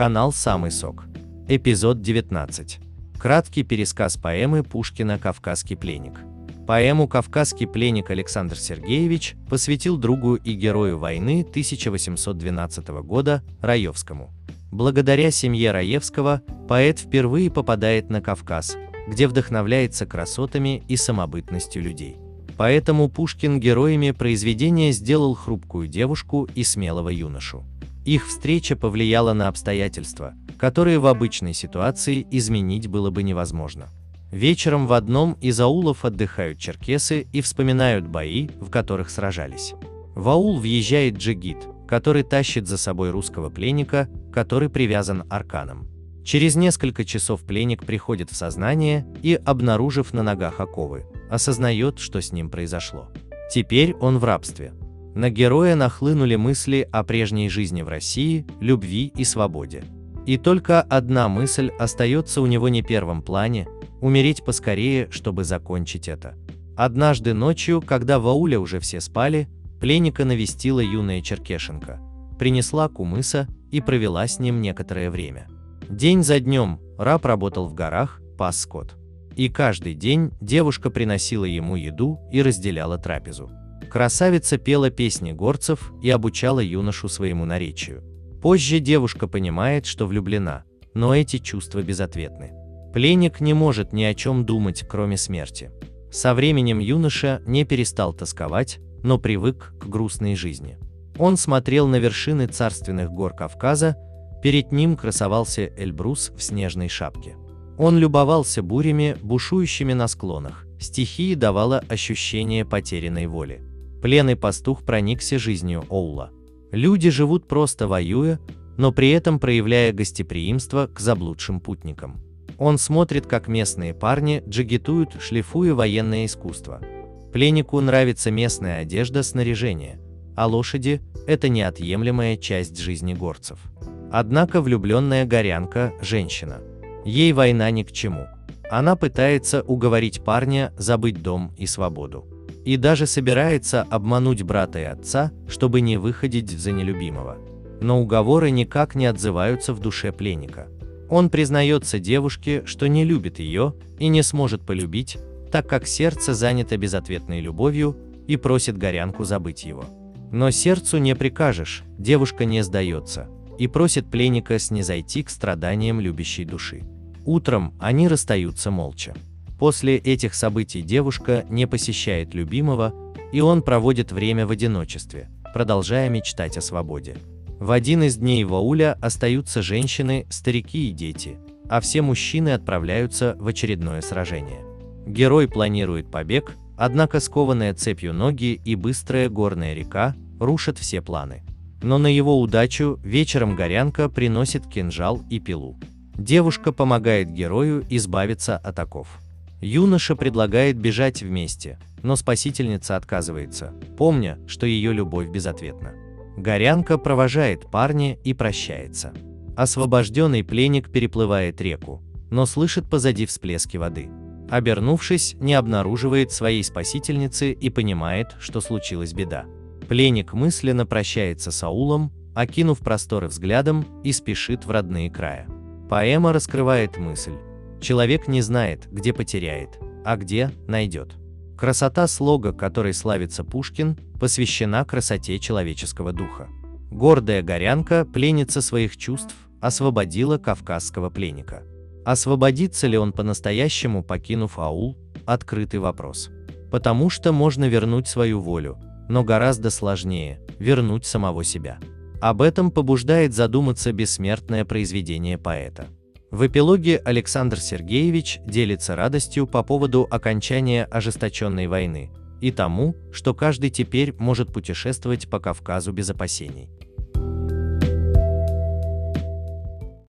Канал «Самый сок». Эпизод 19. Краткий пересказ поэмы Пушкина «Кавказский пленник». Поэму «Кавказский пленник» Александр Сергеевич посвятил другу и герою войны 1812 года Раевскому. Благодаря семье Раевского поэт впервые попадает на Кавказ, где вдохновляется красотами и самобытностью людей. Поэтому Пушкин героями произведения сделал хрупкую девушку и смелого юношу. Их встреча повлияла на обстоятельства, которые в обычной ситуации изменить было бы невозможно. Вечером в одном из аулов отдыхают черкесы и вспоминают бои, в которых сражались. В аул въезжает джигит, который тащит за собой русского пленника, который привязан арканом. Через несколько часов пленник приходит в сознание и, обнаружив на ногах оковы, осознает, что с ним произошло. Теперь он в рабстве. На героя нахлынули мысли о прежней жизни в России, любви и свободе. И только одна мысль остается у него не первом плане – умереть поскорее, чтобы закончить это. Однажды ночью, когда в ауле уже все спали, пленника навестила юная Черкешенко, принесла кумыса и провела с ним некоторое время. День за днем раб работал в горах, пас скот. И каждый день девушка приносила ему еду и разделяла трапезу. Красавица пела песни горцев и обучала юношу своему наречию. Позже девушка понимает, что влюблена, но эти чувства безответны. Пленник не может ни о чем думать, кроме смерти. Со временем юноша не перестал тосковать, но привык к грустной жизни. Он смотрел на вершины царственных гор Кавказа, перед ним красовался Эльбрус в снежной шапке. Он любовался бурями, бушующими на склонах, стихии давала ощущение потерянной воли. Пленный пастух проникся жизнью Оула. Люди живут просто воюя, но при этом проявляя гостеприимство к заблудшим путникам. Он смотрит, как местные парни джигитуют, шлифуя военное искусство. Пленнику нравится местная одежда, снаряжение, а лошади – это неотъемлемая часть жизни горцев. Однако влюбленная горянка – женщина. Ей война ни к чему. Она пытается уговорить парня забыть дом и свободу и даже собирается обмануть брата и отца, чтобы не выходить за нелюбимого. Но уговоры никак не отзываются в душе пленника. Он признается девушке, что не любит ее и не сможет полюбить, так как сердце занято безответной любовью и просит горянку забыть его. Но сердцу не прикажешь, девушка не сдается и просит пленника снизойти к страданиям любящей души. Утром они расстаются молча. После этих событий девушка не посещает любимого, и он проводит время в одиночестве, продолжая мечтать о свободе. В один из дней в ауле остаются женщины, старики и дети, а все мужчины отправляются в очередное сражение. Герой планирует побег, однако скованная цепью ноги и быстрая горная река рушат все планы. Но на его удачу вечером горянка приносит кинжал и пилу. Девушка помогает герою избавиться от оков. Юноша предлагает бежать вместе, но спасительница отказывается, помня, что ее любовь безответна. Горянка провожает парня и прощается. Освобожденный пленник переплывает реку, но слышит позади всплески воды. Обернувшись, не обнаруживает своей спасительницы и понимает, что случилась беда. Пленник мысленно прощается с аулом, окинув просторы взглядом и спешит в родные края. Поэма раскрывает мысль, Человек не знает, где потеряет, а где найдет. Красота слога, которой славится Пушкин, посвящена красоте человеческого духа. Гордая горянка, пленница своих чувств, освободила кавказского пленника. Освободится ли он по-настоящему, покинув аул, открытый вопрос. Потому что можно вернуть свою волю, но гораздо сложнее – вернуть самого себя. Об этом побуждает задуматься бессмертное произведение поэта. В эпилоге Александр Сергеевич делится радостью по поводу окончания ожесточенной войны и тому, что каждый теперь может путешествовать по Кавказу без опасений.